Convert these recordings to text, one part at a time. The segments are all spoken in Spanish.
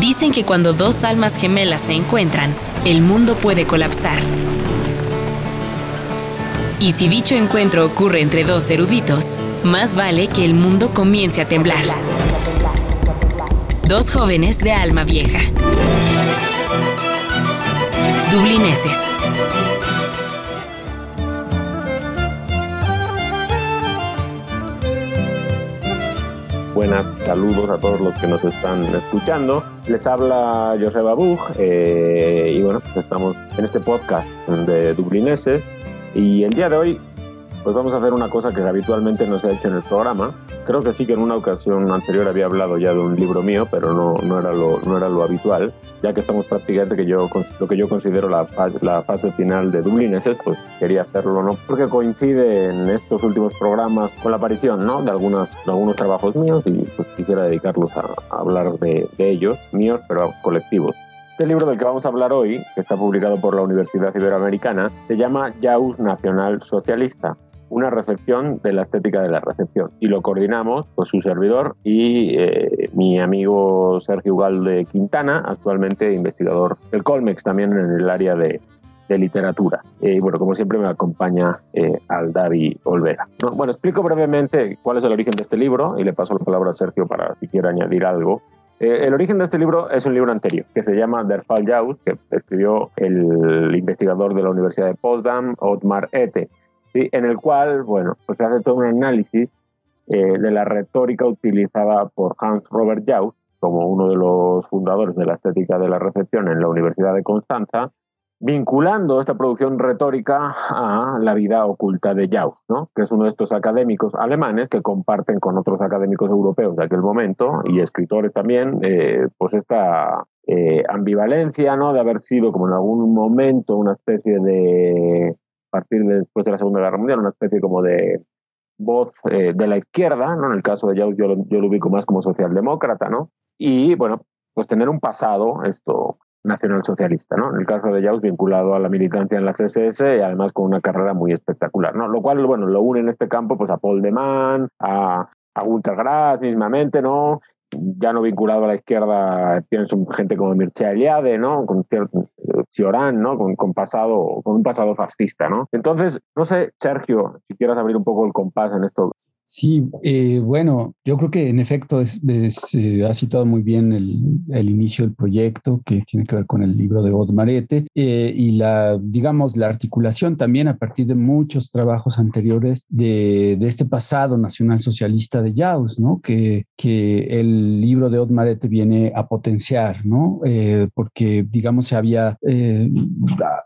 Dicen que cuando dos almas gemelas se encuentran, el mundo puede colapsar. Y si dicho encuentro ocurre entre dos eruditos, más vale que el mundo comience a temblar. Dos jóvenes de alma vieja. Dublineses. Buenas saludos a todos los que nos están escuchando. Les habla Joseba Bug eh, y bueno, pues estamos en este podcast de Dublineses y el día de hoy pues vamos a hacer una cosa que habitualmente no se ha hecho en el programa. Creo que sí que en una ocasión anterior había hablado ya de un libro mío, pero no, no, era, lo, no era lo habitual, ya que estamos prácticamente que yo, lo que yo considero la, la fase final de Dublineses, pues quería hacerlo, ¿no? Porque coincide en estos últimos programas con la aparición, ¿no? De, algunas, de algunos trabajos míos y pues quisiera dedicarlos a, hablar de, de ellos, míos, pero colectivos. Este libro del que vamos a hablar hoy, que está publicado por la Universidad Iberoamericana, se llama Jaus Nacional Socialista, una recepción de la estética de la recepción. Y lo coordinamos pues, su servidor y eh, mi amigo Sergio de Quintana, actualmente investigador del Colmex, también en el área de, de literatura. Y bueno, como siempre me acompaña eh, Aldavi Olvera. bueno, explico brevemente cuál es el origen de este libro y le paso la palabra a Sergio para si quiere añadir algo. Eh, el origen de este libro es un libro anterior que se llama Der Fall Jaus, que escribió el investigador de la Universidad de Potsdam, Otmar Ete en el cual, bueno, pues se hace todo un análisis eh, de la retórica utilizada por Hans Robert Jauss, como uno de los fundadores de la estética de la recepción en la Universidad de Constanza, vinculando esta producción retórica a la vida oculta de Jauss, ¿no? que es uno de estos académicos alemanes que comparten con otros académicos europeos de aquel momento y escritores también, eh, pues esta eh, ambivalencia ¿no? de haber sido como en algún momento una especie de partir de después de la Segunda Guerra Mundial, una especie como de voz eh, de la izquierda, ¿no? En el caso de Jauss yo yo lo ubico más como socialdemócrata, ¿no? Y bueno, pues tener un pasado, esto, nacionalsocialista, ¿no? En el caso de Jauss vinculado a la militancia en las SS y además con una carrera muy espectacular, ¿no? Lo cual, bueno, lo une en este campo pues a Paul de Man, a, a Gunter Grass mismamente, ¿no? Ya no vinculado a la izquierda, pienso gente como Mircea Eliade, ¿no? Con cierto, Ciorán, ¿no? Con, con, pasado, con un pasado fascista, ¿no? Entonces, no sé, Sergio, si quieres abrir un poco el compás en esto Sí, eh, bueno, yo creo que en efecto es, eh, ha citado muy bien el, inicio del proyecto que tiene que ver con el libro de Odmarete eh, y la, digamos, la articulación también a partir de muchos trabajos anteriores de, este pasado nacional socialista de Jaus, ¿no? Que, que el libro de Odmarete viene a potenciar, ¿no? porque, digamos, había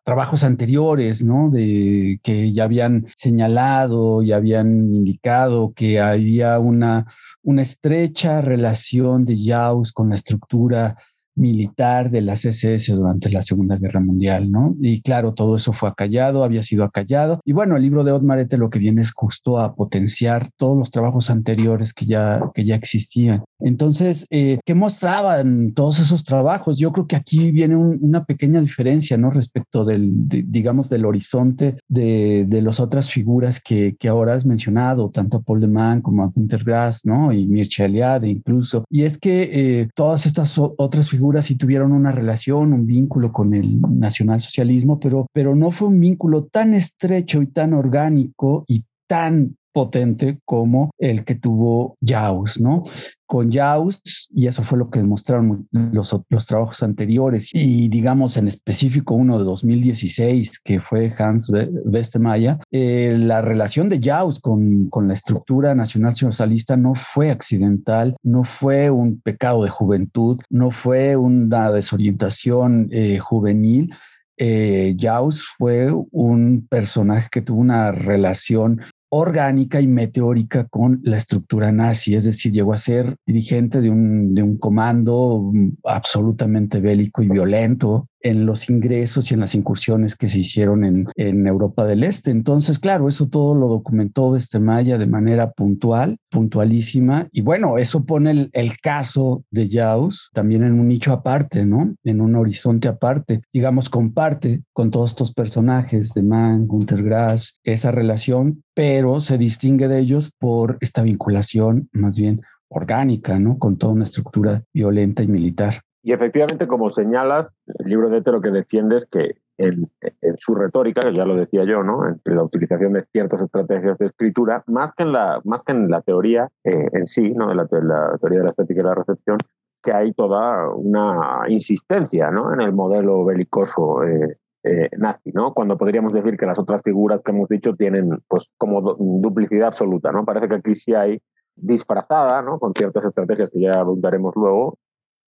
trabajos anteriores, ¿no? De que ya habían señalado y habían indicado que había una, una estrecha relación de Jaus con la estructura militar de las SS durante la Segunda Guerra Mundial, ¿no? Y claro, todo eso fue acallado, había sido acallado. Y bueno, el libro de Otmarete lo que viene es justo a potenciar todos los trabajos anteriores que ya, que ya existían. Entonces, eh, ¿qué mostraban todos esos trabajos? Yo creo que aquí viene una pequeña diferencia, ¿no? Respecto del, digamos, del horizonte de, de las otras figuras que, que, ahora has mencionado, tanto a Paul de Man como a Günter Grass, ¿no? Y Mircea Eliade incluso. Y es que eh, todas estas otras figuras si tuvieron una relación, un vínculo con el nacionalsocialismo, pero, pero no fue un vínculo tan estrecho y tan orgánico y tan potente como el que tuvo Jaus, ¿no? Con Jaus, y eso fue lo que demostraron los, los trabajos anteriores, y digamos en específico uno de 2016, que fue Hans Westemeyer, eh, la relación de Jaus con, con la estructura nacional socialista no fue accidental, no fue un pecado de juventud, no fue una desorientación eh, juvenil, eh, Jaus fue un personaje que tuvo una relación orgánica y meteórica con la estructura nazi, es decir, llegó a ser dirigente de un, de un comando mm, absolutamente bélico y violento en los ingresos y en las incursiones que se hicieron en, Europa del Este. Entonces, claro, eso todo lo documentó este Maya de manera puntual, puntualísima. Y bueno, eso pone el, caso de Jaus también en un nicho aparte, ¿no? En un horizonte aparte. Digamos, comparte con todos estos personajes de Mann, Gunter Grass, esa relación, pero se distingue de ellos por esta vinculación más bien orgánica, ¿no? Con toda una estructura violenta y militar. Y efectivamente, como señalas, el libro de Ete lo que defiende es que en, su retórica, que ya lo decía yo, ¿no? en la utilización de ciertas estrategias de escritura, más que en la, más que en la teoría eh, en sí, ¿no? la, la, teoría de la estética y la recepción, que hay toda una insistencia ¿no? en el modelo belicoso eh, eh, nazi, ¿no? Cuando podríamos decir que las otras figuras que hemos dicho tienen pues como duplicidad absoluta, ¿no? Parece que aquí sí hay disfrazada, ¿no? Con ciertas estrategias que ya abundaremos luego,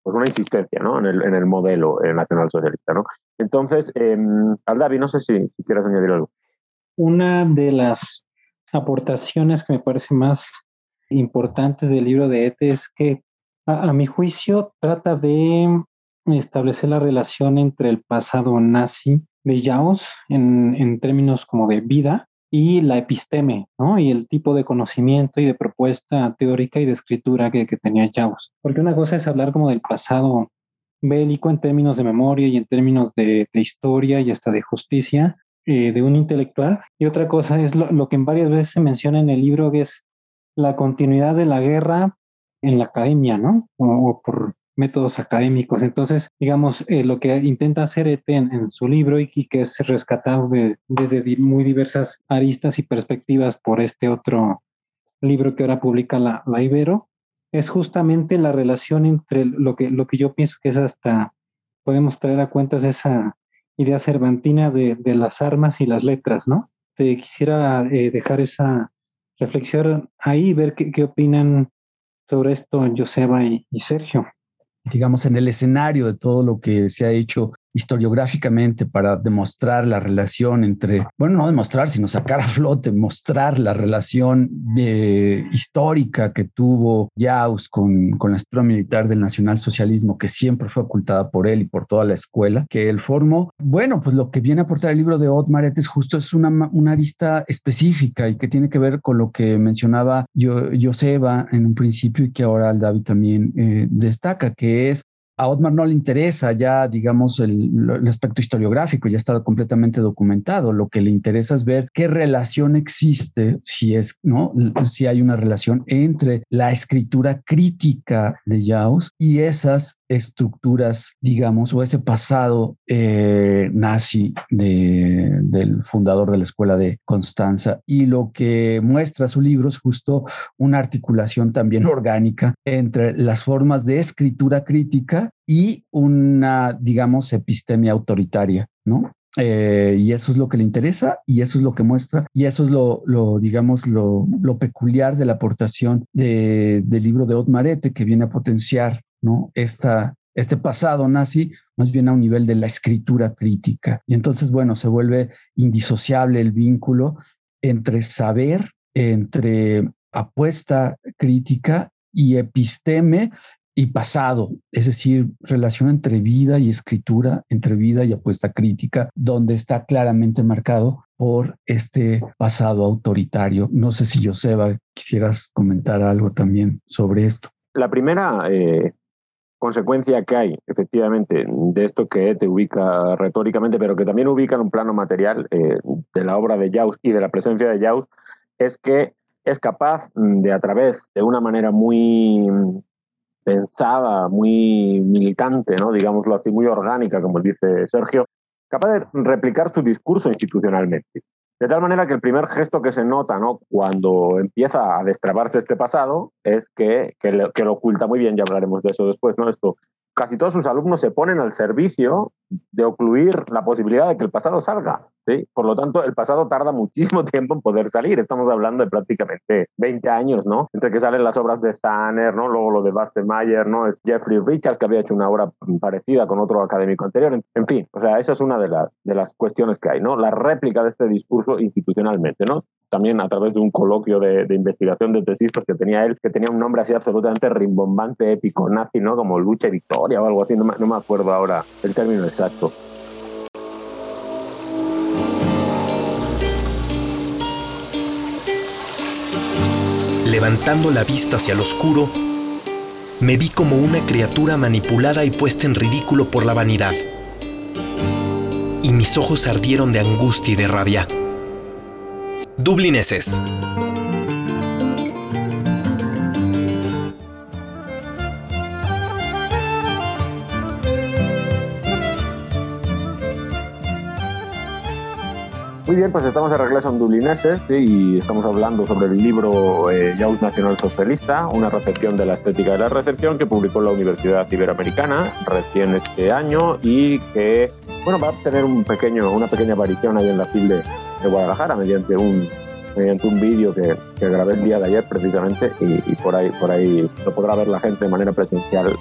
pues una insistencia, ¿no? En el, en el modelo eh, nacionalsocialista, ¿no? Entonces, eh, Aldavi, no sé si, quieres añadir algo. Una de las aportaciones que me parece más importantes del libro de Ete es que, a mi juicio, trata de establecer la relación entre el pasado nazi de Jaus en, en términos como de vida y la episteme, ¿no? Y el tipo de conocimiento y de propuesta teórica y de escritura que, que tenía Jaus. Porque una cosa es hablar como del pasado bélico en términos de memoria y en términos de, historia y hasta de justicia eh, de un intelectual. Y otra cosa es lo, que en varias veces se menciona en el libro, que es la continuidad de la guerra en la academia, ¿no? O por métodos académicos. Entonces, digamos, eh, lo que intenta hacer ETE en, su libro y, que es rescatado desde muy diversas aristas y perspectivas por este otro libro que ahora publica la, la, Ibero, es justamente la relación entre lo que, lo que yo pienso que es hasta, podemos traer a cuentas esa idea cervantina de, las armas y las letras, ¿no? Te quisiera eh, dejar esa reflexión ahí, ver qué, qué opinan sobre esto Joseba y, y Sergio digamos, en el escenario de todo lo que se ha hecho historiográficamente para demostrar la relación entre, bueno, no demostrar, sino sacar a flote, mostrar la relación eh, histórica que tuvo Jaus con, con la estructura militar del nacionalsocialismo, que siempre fue ocultada por él y por toda la escuela, que él formó. Bueno, pues lo que viene a aportar el libro de Otmaret es justo es una, una arista específica y que tiene que ver con lo que mencionaba yo, Joseba en un principio y que ahora el David también eh, destaca, que es a Otmar no le interesa ya, digamos, el, aspecto historiográfico, ya está completamente documentado. Lo que le interesa es ver qué relación existe, si es, ¿no? Si hay una relación entre la escritura crítica de Jaus y esas estructuras, digamos, o ese pasado eh, nazi de, del fundador de la escuela de Constanza. Y lo que muestra su libro es justo una articulación también orgánica entre las formas de escritura crítica y una, digamos, epistemia autoritaria, ¿no? Eh, y eso es lo que le interesa y eso es lo que muestra y eso es lo, lo digamos, lo, lo, peculiar de la aportación de, del libro de Otmarete que viene a potenciar ¿no? Esta, este pasado nazi más bien a un nivel de la escritura crítica. Y entonces, bueno, se vuelve indisociable el vínculo entre saber, entre apuesta crítica y episteme y pasado, es decir, relación entre vida y escritura, entre vida y apuesta crítica, donde está claramente marcado por este pasado autoritario. No sé si Joseba quisieras comentar algo también sobre esto. La primera eh, consecuencia que hay, efectivamente, de esto que te ubica retóricamente, pero que también ubica en un plano material eh, de la obra de Jaus y de la presencia de Jaus, es que es capaz de, a través de una manera muy pensada, muy militante, ¿no? digámoslo así, muy orgánica, como dice Sergio, capaz de replicar su discurso institucionalmente. De tal manera que el primer gesto que se nota ¿no? cuando empieza a destrabarse este pasado es que, que, lo, oculta muy bien, ya hablaremos de eso después, ¿no? Esto casi todos sus alumnos se ponen al servicio de ocluir la posibilidad de que el pasado salga. ¿sí? Por lo tanto, el pasado tarda muchísimo tiempo en poder salir. Estamos hablando de prácticamente 20 años, ¿no? Entre que salen las obras de Sanner, ¿no? Luego lo de Bastemeyer, ¿no? Es Jeffrey Richards, que había hecho una obra parecida con otro académico anterior. En fin, o sea, esa es una de, la, de las cuestiones que hay, ¿no? La réplica de este discurso institucionalmente, ¿no? También a través de un coloquio de, investigación de tesistas que tenía él, que tenía un nombre así absolutamente rimbombante, épico, nazi, ¿no? Como lucha y victoria o algo así, no me, acuerdo ahora el término exacto. Levantando la vista hacia lo oscuro, me vi como una criatura manipulada y puesta en ridículo por la vanidad. Y mis ojos ardieron de angustia y de rabia. Dublineses. Muy bien, pues estamos de regreso en Dublineses ¿sí? y estamos hablando sobre el libro eh, Yaus Nacional Socialista, una recepción de la estética de la recepción que publicó la Universidad Iberoamericana recién este año y que bueno va a tener un pequeño, una pequeña aparición ahí en la fil de Guadalajara mediante un mediante un vídeo que, que, grabé el día de ayer precisamente y, por ahí por ahí lo podrá ver la gente de manera presencial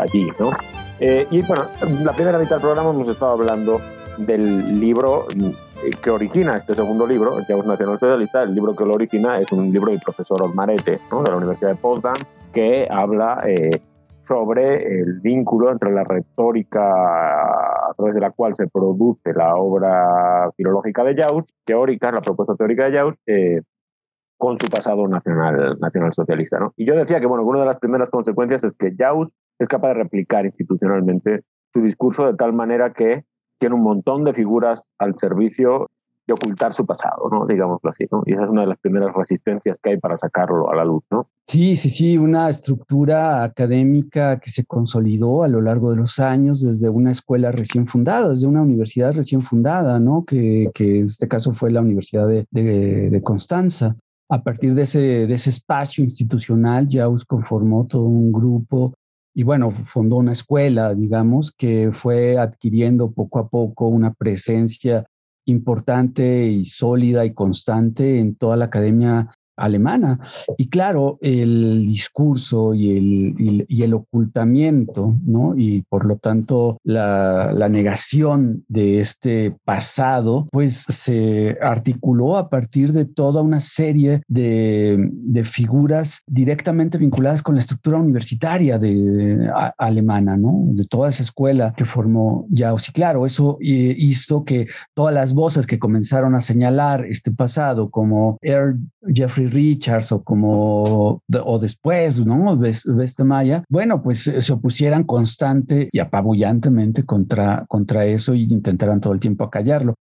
allí, ¿no? Eh, y bueno, la primera mitad del programa hemos estado hablando del libro eh, que origina este segundo libro, el Chaos Nacional Socialista, el libro que lo origina es un libro del profesor Osmarete, ¿no? de la Universidad de Potsdam, que habla eh, sobre el vínculo entre la retórica a través de la cual se produce la obra filológica de Jaus, teórica, la propuesta teórica de Jaus, eh, con su pasado nacional, nacional socialista. ¿no? Y yo decía que bueno, una de las primeras consecuencias es que Jaus es capaz de replicar institucionalmente su discurso de tal manera que tiene un montón de figuras al servicio de ocultar su pasado, ¿no? Digámoslo así, ¿no? Y esa es una de las primeras resistencias que hay para sacarlo a la luz, ¿no? Sí, sí, sí, una estructura académica que se consolidó a lo largo de los años desde una escuela recién fundada, desde una universidad recién fundada, ¿no? Que, que en este caso fue la Universidad de, de, de Constanza. A partir de ese, de ese espacio institucional, Jaus conformó todo un grupo y bueno, fundó una escuela, digamos, que fue adquiriendo poco a poco una presencia importante y sólida y constante en toda la academia alemana. Y claro, el discurso y el, y, el ocultamiento, ¿no? Y por lo tanto la, negación de este pasado, pues se articuló a partir de toda una serie de, de figuras directamente vinculadas con la estructura universitaria de, alemana, ¿no? De toda esa escuela que formó Jaus. Y claro, eso eh, hizo que todas las voces que comenzaron a señalar este pasado, como Earl Jeffrey Richards o como, o después, ¿no? Maya, bueno, pues se opusieran constante y apabullantemente contra, contra eso y intentaran todo el tiempo acallarlo.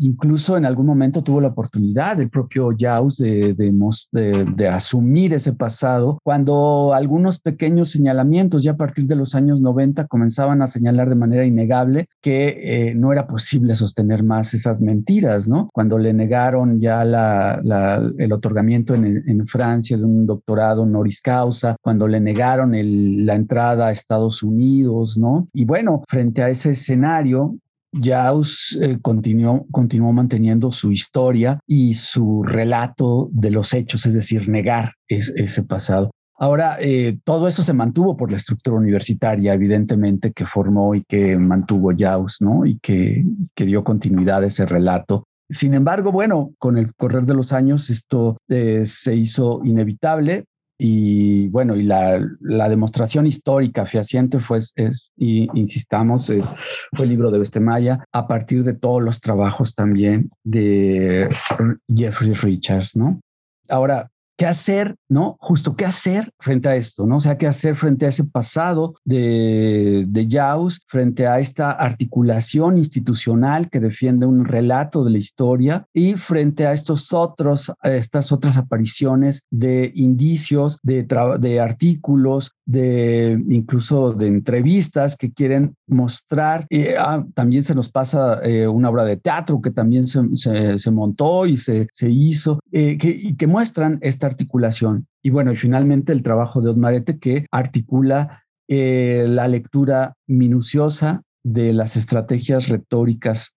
Incluso en algún momento tuvo la oportunidad el propio Jaus de, de, asumir ese pasado, cuando algunos pequeños señalamientos ya a partir de los años 90 comenzaban a señalar de manera innegable que eh, no era posible sostener más esas mentiras, ¿no? Cuando le negaron ya el otorgamiento en, Francia de un doctorado honoris causa, cuando le negaron la entrada a Estados Unidos, ¿no? Y bueno, frente a ese escenario, Jaus eh, continuó, continuó manteniendo su historia y su relato de los hechos, es decir, negar ese pasado. Ahora, eh, todo eso se mantuvo por la estructura universitaria, evidentemente, que formó y que mantuvo Jaus, ¿no? Y que, que dio continuidad a ese relato. Sin embargo, bueno, con el correr de los años esto eh, se hizo inevitable y bueno, y la, la, demostración histórica fehaciente fue, es, y insistamos, es, fue el libro de Bestemaya, a partir de todos los trabajos también de Jeffrey Richards, ¿no? Ahora, ¿Qué hacer, no? Justo, ¿qué hacer frente a esto, no? O sea, ¿qué hacer frente a ese pasado de, de Jaus, frente a esta articulación institucional que defiende un relato de la historia y frente a estos otros, estas otras apariciones de indicios, de, de artículos, de incluso de entrevistas que quieren mostrar. Eh, ah, también se nos pasa eh, una obra de teatro que también se, montó y se, hizo, eh, que, y que muestran esta articulación. Y bueno, y finalmente el trabajo de Otmarete que articula la lectura minuciosa de las estrategias retóricas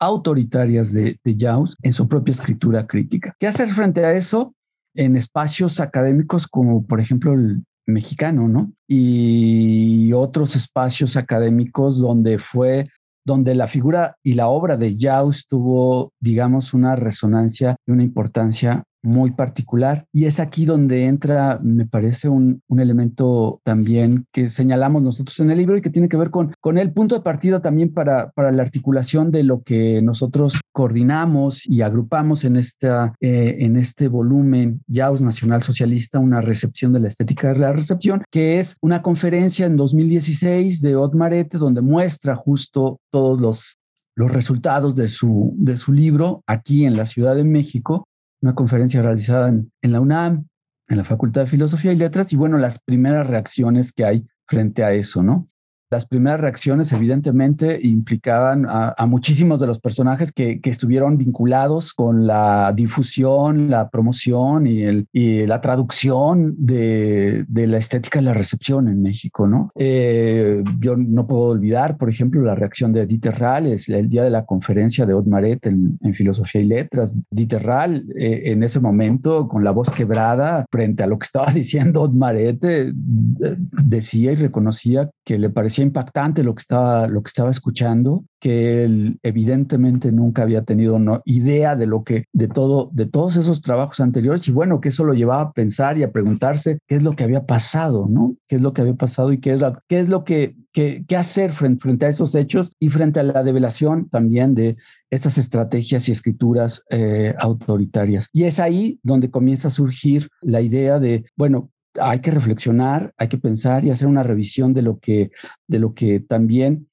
autoritarias de, de Jaus en su propia escritura crítica. ¿Qué hacer frente a eso? en espacios académicos como por ejemplo el, mexicano, ¿no? Y otros espacios académicos donde fue, donde la figura y la obra de Jaus tuvo, digamos, una resonancia y una importancia muy particular. Y es aquí donde entra, me parece, un, un, elemento también que señalamos nosotros en el libro y que tiene que ver con, con el punto de partida también para, para la articulación de lo que nosotros coordinamos y agrupamos en, esta, eh, en este volumen Yaus Nacional Socialista, una recepción de la estética de la recepción, que es una conferencia en 2016 de Otmarete, donde muestra justo todos los los resultados de su, de su libro aquí en la Ciudad de México una conferencia realizada en, la UNAM, en la Facultad de Filosofía y Letras, y bueno, las primeras reacciones que hay frente a eso, ¿no? Las primeras reacciones evidentemente implicaban a, muchísimos de los personajes que, estuvieron vinculados con la difusión, la promoción y, el, la traducción de, la estética de la recepción en México, ¿no? Eh, yo no puedo olvidar, por ejemplo, la reacción de Dieter Rall, el día de la conferencia de Otmaret en, en Filosofía y Letras. Dieter Rall, eh, en ese momento, con la voz quebrada, frente a lo que estaba diciendo Otmaret, eh, decía y reconocía que le parecía impactante lo que estaba, lo que estaba escuchando, que él evidentemente nunca había tenido no, idea de lo que, de todo, de todos esos trabajos anteriores y bueno, que eso lo llevaba a pensar y a preguntarse qué es lo que había pasado, ¿no? ¿Qué es lo que había pasado y qué es, la, qué es lo que, qué hacer frente, frente, a esos hechos y frente a la develación también de esas estrategias y escrituras eh, autoritarias. Y es ahí donde comienza a surgir la idea de, bueno, hay que reflexionar, hay que pensar y hacer una revisión de lo que, de lo que también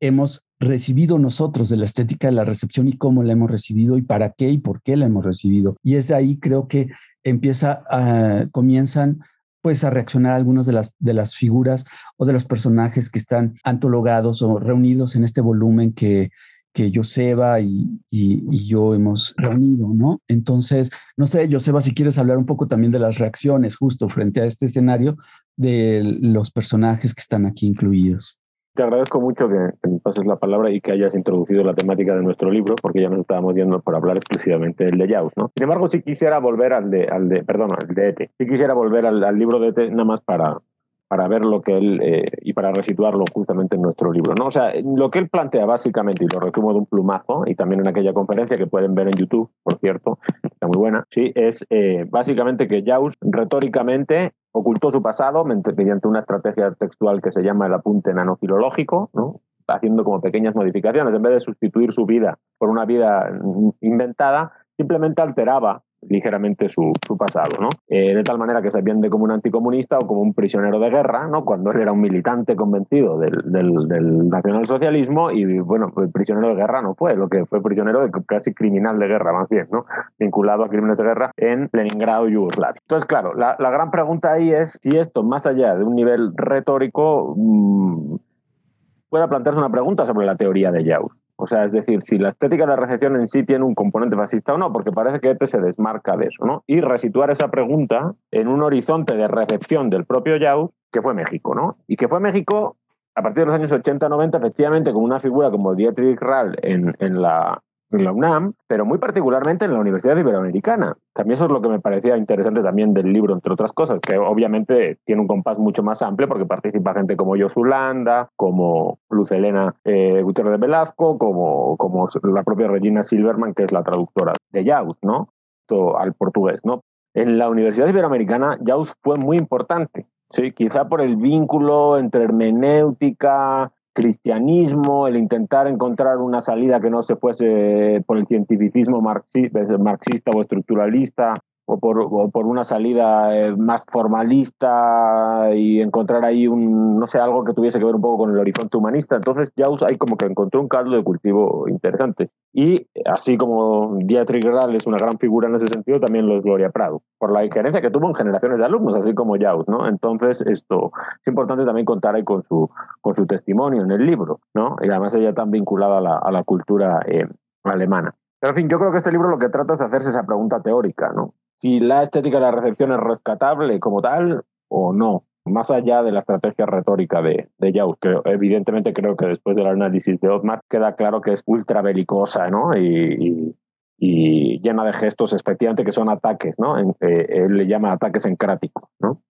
hemos recibido nosotros de la estética de la recepción y cómo la hemos recibido y para qué y por qué la hemos recibido. Y es de ahí creo que empieza a, comienzan pues a reaccionar algunas de las, de las figuras o de los personajes que están antologados o reunidos en este volumen que, que Joseba y, y, yo hemos reunido, ¿no? Entonces, no sé, Joseba, si quieres hablar un poco también de las reacciones justo frente a este escenario de los personajes que están aquí incluidos. Te agradezco mucho que, me pases la palabra y que hayas introducido la temática de nuestro libro, porque ya nos estábamos viendo por hablar exclusivamente del de Yaus, ¿no? Sin embargo, si quisiera volver al de, al de perdón, al de Ete, si quisiera volver al, al libro de Ete nada más para, para ver lo que él eh, y para resituarlo justamente en nuestro libro. ¿no? O sea, lo que él plantea básicamente, y lo resumo de un plumazo, y también en aquella conferencia que pueden ver en YouTube, por cierto, está muy buena, sí, es eh, básicamente que Jaus retóricamente ocultó su pasado mediante una estrategia textual que se llama el apunte nanofilológico, ¿no? haciendo como pequeñas modificaciones, en vez de sustituir su vida por una vida inventada, simplemente alteraba ligeramente su, su pasado, ¿no? Eh, de tal manera que se vende como un anticomunista o como un prisionero de guerra, ¿no? Cuando él era un militante convencido del, del, del nacionalsocialismo y, bueno, el prisionero de guerra no fue, lo que fue prisionero de casi criminal de guerra, más bien, ¿no? Vinculado a crímenes de guerra en Leningrado, Yugoslavia. Entonces, claro, la, la gran pregunta ahí es si esto, más allá de un nivel retórico, mmm, pueda plantearse una pregunta sobre la teoría de Jaus. O sea, es decir, si la estética de la recepción en sí tiene un componente fascista o no, porque parece que EPE se desmarca de eso, ¿no? Y resituar esa pregunta en un horizonte de recepción del propio Jaus, que fue México, ¿no? Y que fue México a partir de los años 80-90, efectivamente, con una figura como Dietrich Rall en, en la en la UNAM, pero muy particularmente en la Universidad Iberoamericana. También eso es lo que me parecía interesante también del libro, entre otras cosas, que obviamente tiene un compás mucho más amplio porque participa gente como Landa, como Luz Elena eh, Gutiérrez de Velasco, como, como la propia Regina Silverman, que es la traductora de Jaus, ¿no? al portugués, ¿no? En la Universidad Iberoamericana, Jaus fue muy importante. Sí, quizá por el vínculo entre hermenéutica, cristianismo, el intentar encontrar una salida que no se fuese por el cientificismo marxista o estructuralista, o por, por una salida eh, más formalista y encontrar ahí un, no sé, algo que tuviese que ver un poco con el horizonte humanista. Entonces ya hay como que encontró un caldo de cultivo interesante. Y así como Dietrich Rall es una gran figura en ese sentido, también lo es Gloria Prado, por la injerencia que tuvo en generaciones de alumnos, así como Jaus, ¿no? Entonces esto es importante también contar ahí con su, con su testimonio en el libro, ¿no? Y además ella tan vinculada a la, a la cultura eh, alemana. Pero en fin, yo creo que este libro lo que trata es hacerse esa pregunta teórica, ¿no? Si la estética de la recepción es rescatable como tal o no, más allá de la estrategia retórica de, de Jaus, que evidentemente creo que después del análisis de Otmar queda claro que es ultra belicosa ¿no? y, y, llena de gestos, efectivamente, que son ataques, ¿no? En, eh, él le llama ataques encráticos, ¿no?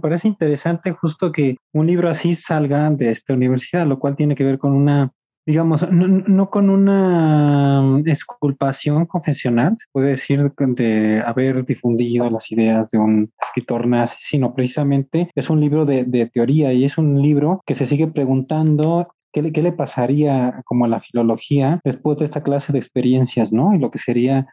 Parece interesante justo que un libro así salga de esta universidad, lo cual tiene que ver con una digamos, no, con una exculpación confesional, se puede decir de haber difundido las ideas de un escritor nazi, sino precisamente es un libro de, de teoría y es un libro que se sigue preguntando ¿Qué le, ¿qué le, pasaría como a la filología después de esta clase de experiencias, ¿no? Y lo que sería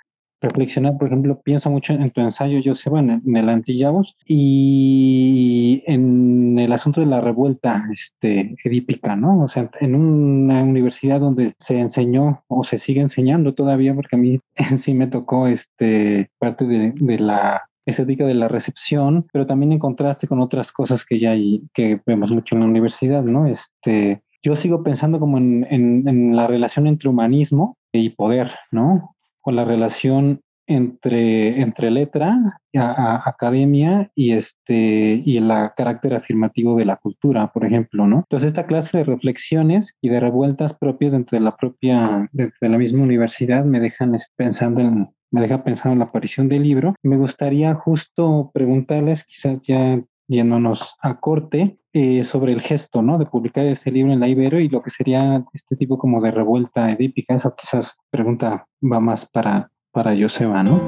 reflexionar, por ejemplo, pienso mucho en tu ensayo, Joseba, en, en el Antillavos y en el asunto de la revuelta este, edípica, ¿no? O sea, en una universidad donde se enseñó o se sigue enseñando todavía, porque a mí en sí me tocó este, parte de, la estética de la recepción, pero también en contraste con otras cosas que ya hay, que vemos mucho en la universidad, ¿no? Este, yo sigo pensando como en, en la relación entre humanismo y poder, ¿no? O la relación entre, entre letra, academia y este y el carácter afirmativo de la cultura, por ejemplo, ¿no? Entonces esta clase de reflexiones y de revueltas propias dentro de la propia, de la misma universidad me dejan pensando en, me deja pensando en la aparición del libro. Me gustaría justo preguntarles, quizás ya yéndonos a corte, eh, sobre el gesto, ¿no? De publicar ese libro en la Ibero y lo que sería este tipo como de revuelta edípica. Esa quizás pregunta va más para para Joseba, ¿no?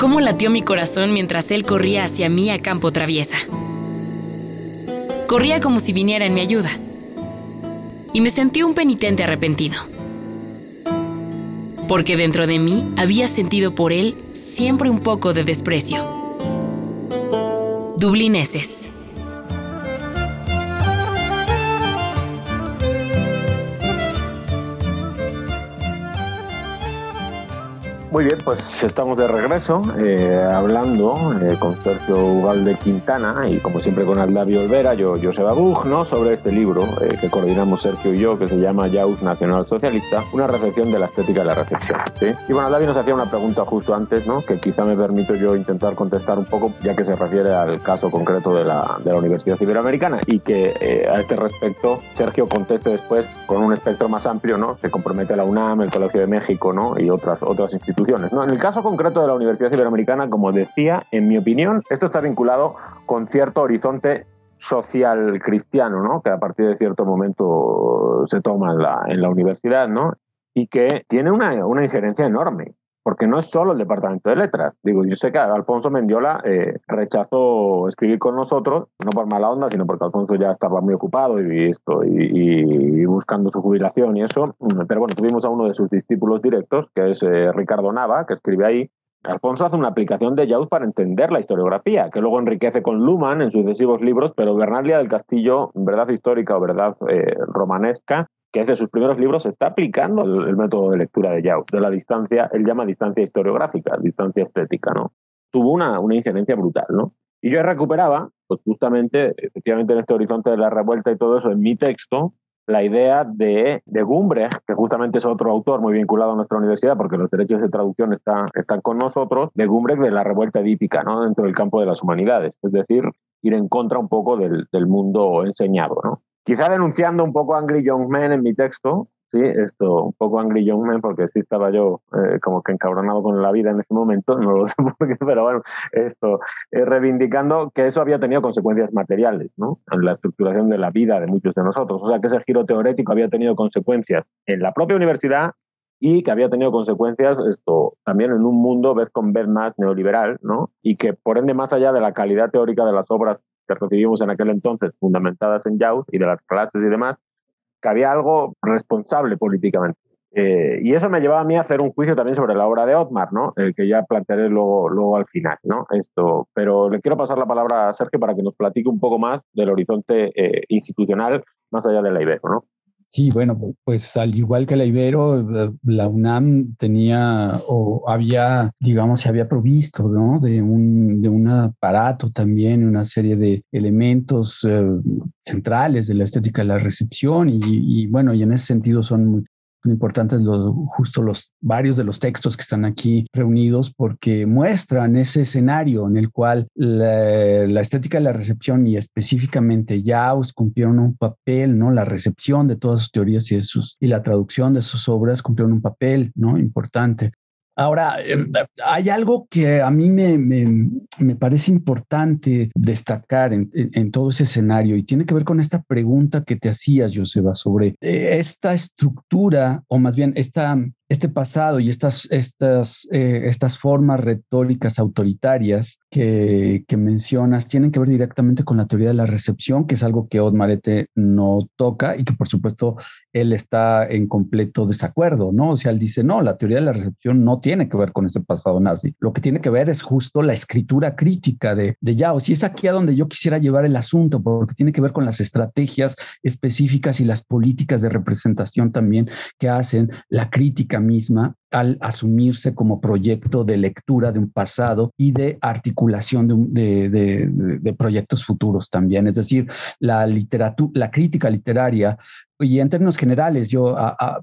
¿Cómo latió mi corazón mientras él corría hacia mí a campo traviesa? Corría como si viniera en mi ayuda. Y me sentí un penitente arrepentido. Porque dentro de mí había sentido por él siempre un poco de desprecio. Dublineses. Muy bien, pues estamos de regreso eh, hablando eh, con Sergio Ugalde Quintana y como siempre con Aldavio Olvera, yo, Joseba Bug, ¿no? sobre este libro eh, que coordinamos Sergio y yo, que se llama Jaus Nacional Socialista, una recepción de la estética de la recepción. ¿sí? Y bueno, Aldavio nos hacía una pregunta justo antes, ¿no? que quizá me permito yo intentar contestar un poco, ya que se refiere al caso concreto de la, de la Universidad Iberoamericana y que a este respecto Sergio conteste después con un espectro más amplio, ¿no? se compromete la UNAM, el Colegio de México ¿no? y otras, otras instituciones ¿no? En el caso concreto de la Universidad Iberoamericana, como decía, en mi opinión, esto está vinculado con cierto horizonte social cristiano, ¿no? que a partir de cierto momento se toma en la, en la universidad, ¿no? y que tiene una, una injerencia enorme porque no es solo el departamento de letras. Digo, yo sé que Alfonso Mendiola eh, rechazó escribir con nosotros, no por mala onda, sino porque Alfonso ya estaba muy ocupado y, esto, y, buscando su jubilación y eso. Pero bueno, tuvimos a uno de sus discípulos directos, que es eh, Ricardo Nava, que escribe ahí. Alfonso hace una aplicación de Jaus para entender la historiografía, que luego enriquece con Luhmann en sucesivos libros, pero Bernardia del Castillo, verdad histórica o verdad eh, romanesca, que es de sus primeros libros, está aplicando el, método de lectura de Yao, de la distancia, él llama distancia historiográfica, distancia estética, ¿no? Tuvo una, una injerencia brutal, ¿no? Y yo recuperaba, pues justamente, efectivamente en este horizonte de la revuelta y todo eso, en mi texto, la idea de, de Gumbrecht, que justamente es otro autor muy vinculado a nuestra universidad, porque los derechos de traducción están, están con nosotros, de Gumbrecht de la revuelta edípica, ¿no? dentro del campo de las humanidades, es decir, ir en contra un poco del, del mundo enseñado. ¿no? Quizá denunciando un poco Angry Young Men en mi texto, sí, esto, un poco Angry Young Men, porque sí estaba yo eh, como que encabronado con la vida en ese momento, no lo sé por qué, pero bueno, esto, eh, reivindicando que eso había tenido consecuencias materiales, ¿no? En la estructuración de la vida de muchos de nosotros. O sea, que ese giro teórico había tenido consecuencias en la propia universidad y que había tenido consecuencias esto también en un mundo vez con vez más neoliberal, ¿no? Y que por ende más allá de la calidad teórica de las obras que recibimos en aquel entonces, fundamentadas en Jaus y de las clases y demás, que había algo responsable políticamente. Eh, y eso me llevaba a mí a hacer un juicio también sobre la obra de Otmar, ¿no? El que ya plantearé luego, luego al final, ¿no? Esto, pero le quiero pasar la palabra a Sergio para que nos platique un poco más del horizonte eh, institucional más allá de la Ibero, ¿no? Sí, bueno, pues al igual que la Ibero, eh, la UNAM tenía o había, digamos, se había provisto, ¿no? De un, de un aparato también, una serie de elementos eh, centrales de la estética de la recepción y, y, bueno, y en ese sentido son muy, importantes los, justo los varios de los textos que están aquí reunidos porque muestran ese escenario en el cual la, estética de la recepción y específicamente Jaus cumplieron un papel, ¿no? La recepción de todas sus teorías y, de sus, y la traducción de sus obras cumplieron un papel, ¿no? Importante. Ahora, em, hay algo que a mí me, me, parece importante destacar en, en, todo ese escenario y tiene que ver con esta pregunta que te hacías, Joseba, sobre eh, esta estructura, o más bien esta, este pasado y estas, estas, eh, estas formas retóricas autoritarias que, que, mencionas tienen que ver directamente con la teoría de la recepción, que es algo que Odmarete no toca y que por supuesto él está en completo desacuerdo, ¿no? O sea, él dice, no, la teoría de la recepción no tiene que ver con ese pasado nazi. Lo que tiene que ver es justo la escritura crítica de, de Yaos. Y es aquí a donde yo quisiera llevar el asunto, porque tiene que ver con las estrategias específicas y las políticas de representación también que hacen la crítica misma al asumirse como proyecto de lectura de un pasado y de articulación de, de, proyectos futuros también. Es decir, la literatura, la crítica literaria y en términos generales, yo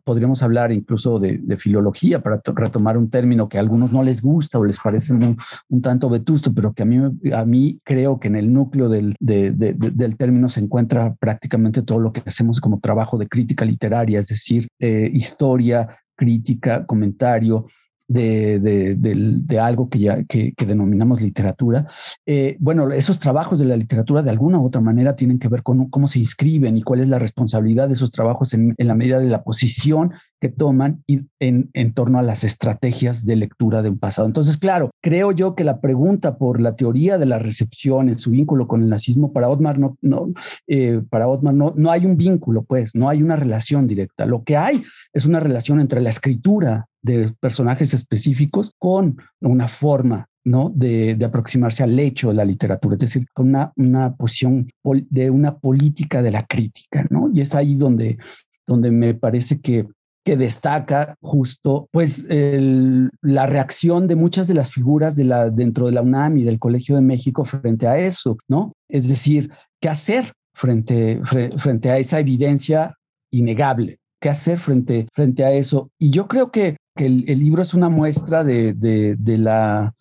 podríamos hablar incluso de, filología para retomar un término que a algunos no les gusta o les parece un, tanto vetusto, pero que a mí, a mí creo que en el núcleo del, del término se encuentra prácticamente todo lo que hacemos como trabajo de crítica literaria, es decir, eh, historia, crítica, comentario, de, algo que ya que, denominamos literatura. Eh, bueno, esos trabajos de la literatura de alguna u otra manera tienen que ver con cómo se inscriben y cuál es la responsabilidad de esos trabajos en, la medida de la posición que toman y en, en, torno a las estrategias de lectura de un pasado. Entonces, claro, creo yo que la pregunta por la teoría de la recepción en su vínculo con el nazismo para Otmar no, no eh, para Otmar no, no hay un vínculo, pues, no hay una relación directa. Lo que hay es una relación entre la escritura de personajes específicos con una forma ¿no? De, aproximarse al hecho de la literatura, es decir, con una, una posición de una política de la crítica, ¿no? Y es ahí donde, donde me parece que, que destaca justo pues la reacción de muchas de las figuras de la, dentro de la UNAM y del Colegio de México frente a eso, ¿no? Es decir, ¿qué hacer frente, frente a esa evidencia innegable? ¿Qué hacer frente, frente a eso? Y yo creo que que el, libro es una muestra de, de, la,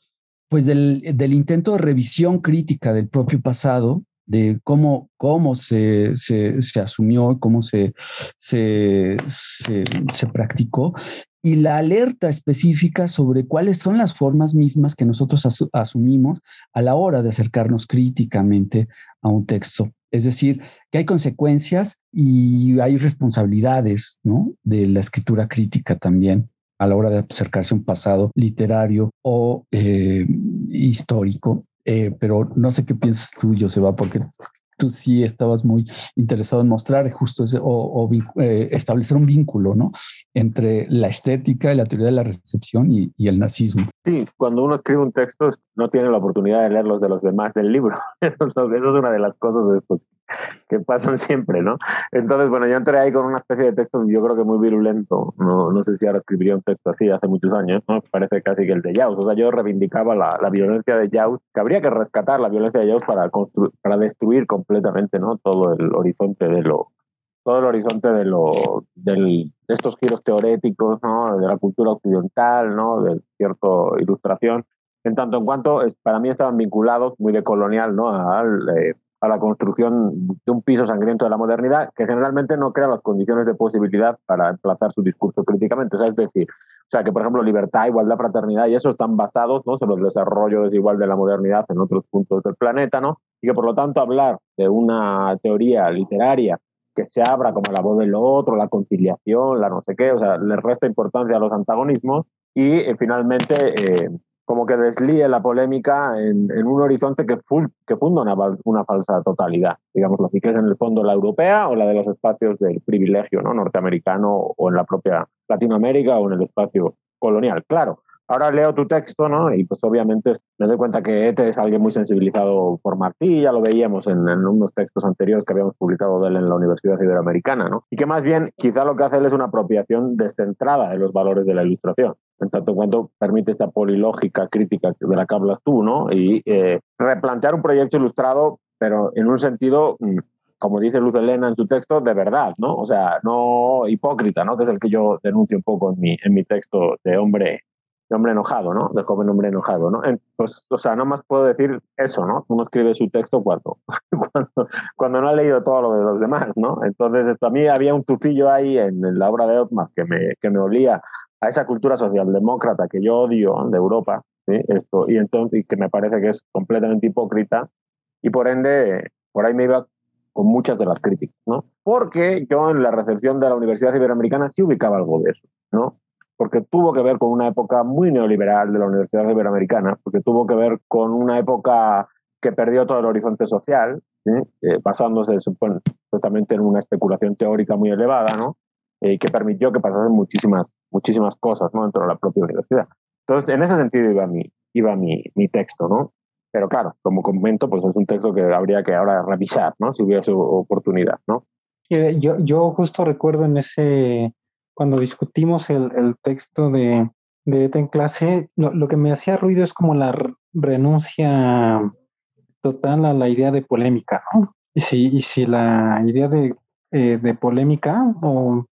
pues del, del, intento de revisión crítica del propio pasado, de cómo, cómo se, se, se asumió, cómo se, se, se, practicó, y la alerta específica sobre cuáles son las formas mismas que nosotros asumimos a la hora de acercarnos críticamente a un texto. Es decir, que hay consecuencias y hay responsabilidades ¿no? de la escritura crítica también a la hora de acercarse a un pasado literario o eh, histórico. Eh, pero no sé qué piensas tú, Joseba, porque tú sí estabas muy interesado en mostrar justo ese, o, eh, establecer un vínculo, ¿no? Entre la estética y la teoría de la recepción y, el nazismo. Sí, cuando uno escribe un texto no tiene la oportunidad de leer los de los demás del libro. Eso, es una de las cosas de que pasan siempre, ¿no? Entonces, bueno, yo entré ahí con una especie de texto, yo creo que muy virulento, no, no sé si ahora escribiría un texto así hace muchos años. Parece casi que el de Jaus, o sea, yo reivindicaba la, la violencia de Jaus, que habría que rescatar la violencia de Jaus para, para destruir completamente, ¿no? Todo el horizonte de lo, todo el horizonte de, lo, del, de estos giros teoréticos, ¿no? de la cultura occidental, ¿no? de cierta ilustración, en tanto en cuanto para mí estaban vinculados muy de colonial ¿no? al, eh, a la construcción de un piso sangriento de la modernidad que generalmente no crea las condiciones de posibilidad para emplazar su discurso críticamente. O sea, es decir, o sea, que por ejemplo libertad, igualdad, fraternidad y eso están basados ¿no? sobre el desarrollo desigual de la modernidad en otros puntos del planeta, ¿no? Y que por lo tanto hablar de una teoría literaria que se abra como la voz del otro, la conciliación, la no sé qué, o sea, le resta importancia a los antagonismos y eh, finalmente eh, como que deslíe la polémica en, un horizonte que, funda una, una, falsa totalidad, digámoslo así, que es en el fondo la europea o la de los espacios del privilegio ¿no? norteamericano o en la propia Latinoamérica o en el espacio colonial. Claro, Ahora leo tu texto, ¿no? Y pues obviamente me doy cuenta que Ete es alguien muy sensibilizado por Martí, ya lo veíamos en, unos textos anteriores que habíamos publicado de él en la Universidad Iberoamericana, ¿no? Y que más bien quizá lo que hace él es una apropiación descentrada de los valores de la ilustración, en tanto cuanto permite esta polilógica crítica de la que hablas tú, ¿no? Y eh, replantear un proyecto ilustrado, pero en un sentido mm, como dice Luz Elena en su texto, de verdad, ¿no? O sea, no hipócrita, ¿no? Que es el que yo denuncio un poco en mi, en mi texto de hombre hombre enojado, ¿no? De joven hombre enojado, ¿no? Pues, o sea, no más puedo decir eso, ¿no? Uno escribe su texto cuando, cuando, cuando no ha leído todo lo de los demás, ¿no? Entonces, esto, a mí había un tufillo ahí en, la obra de Otmar que me, que me olía a esa cultura socialdemócrata que yo odio de Europa, ¿sí? Esto, y entonces, y que me parece que es completamente hipócrita, y por ende, por ahí me iba con muchas de las críticas, ¿no? Porque yo en la recepción de la Universidad Iberoamericana sí ubicaba algo de eso, ¿no? Porque tuvo que ver con una época muy neoliberal de la Universidad Iberoamericana, porque tuvo que ver con una época que perdió todo el horizonte social, eh, basándose supuestamente en una especulación teórica muy elevada, ¿no? Eh, que permitió que pasasen muchísimas, muchísimas cosas ¿no? dentro de la propia universidad. Entonces, en ese sentido iba mi, iba mi, mi texto, ¿no? Pero claro, como comento, pues es un texto que habría que ahora revisar, ¿no? Si hubiese oportunidad, ¿no? Yo, yo justo recuerdo en ese cuando discutimos el, texto de, de ETA en clase, lo, que me hacía ruido es como la renuncia total a la idea de polémica, ¿no? Y si, y si la idea de, eh, de polémica o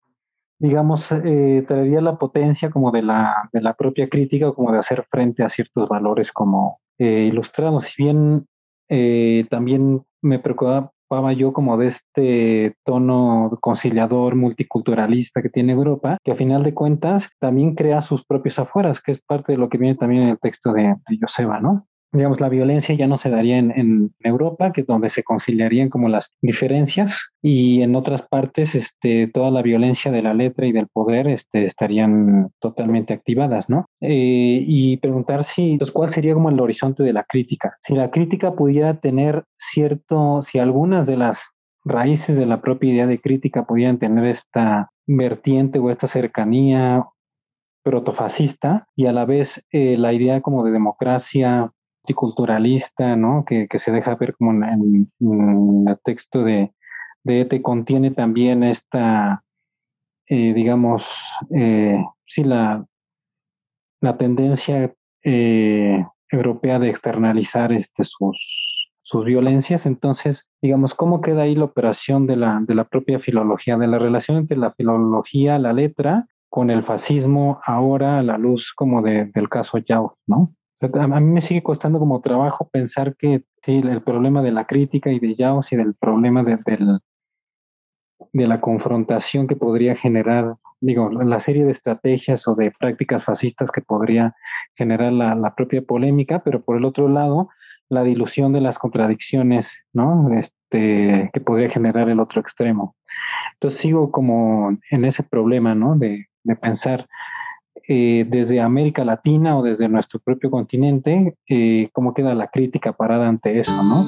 digamos, eh, traería la potencia como de la, de la propia crítica o como de hacer frente a ciertos valores como eh, ilustrados. Si bien eh, también me preocupaba yo como de este tono conciliador, multiculturalista que tiene Europa, que a final de cuentas también crea sus propios afueras, que es parte de lo que viene también en el texto de, de Joseba, ¿no? Digamos, la violencia ya no se daría en, Europa, que es donde se conciliarían como las diferencias, y en otras partes, este, toda la violencia de la letra y del poder este, estarían totalmente activadas, ¿no? Eh, y preguntar si, pues, cuál sería como el horizonte de la crítica. Si la crítica pudiera tener cierto, si algunas de las raíces de la propia idea de crítica pudieran tener esta vertiente o esta cercanía protofascista y a la vez eh, la idea como de democracia multiculturalista, ¿no? Que, se deja ver como en, el texto de, de ETE contiene también esta, eh, digamos, eh, sí, la, la tendencia eh, europea de externalizar este, sus, sus violencias. Entonces, digamos, ¿cómo queda ahí la operación de la, de la propia filología, de la relación entre la filología, la letra, con el fascismo ahora a la luz como del caso Jauch, ¿no? A mí me sigue costando como trabajo pensar que sí, el problema de la crítica y de Jaws y del problema de, de la confrontación que podría generar, digo, la serie de estrategias o de prácticas fascistas que podría generar la, propia polémica, pero por el otro lado, la dilución de las contradicciones, ¿no? Este, que podría generar el otro extremo. Entonces sigo como en ese problema, ¿no? De, de pensar eh, desde América Latina o desde nuestro propio continente, eh, cómo queda la crítica parada ante eso, ¿no?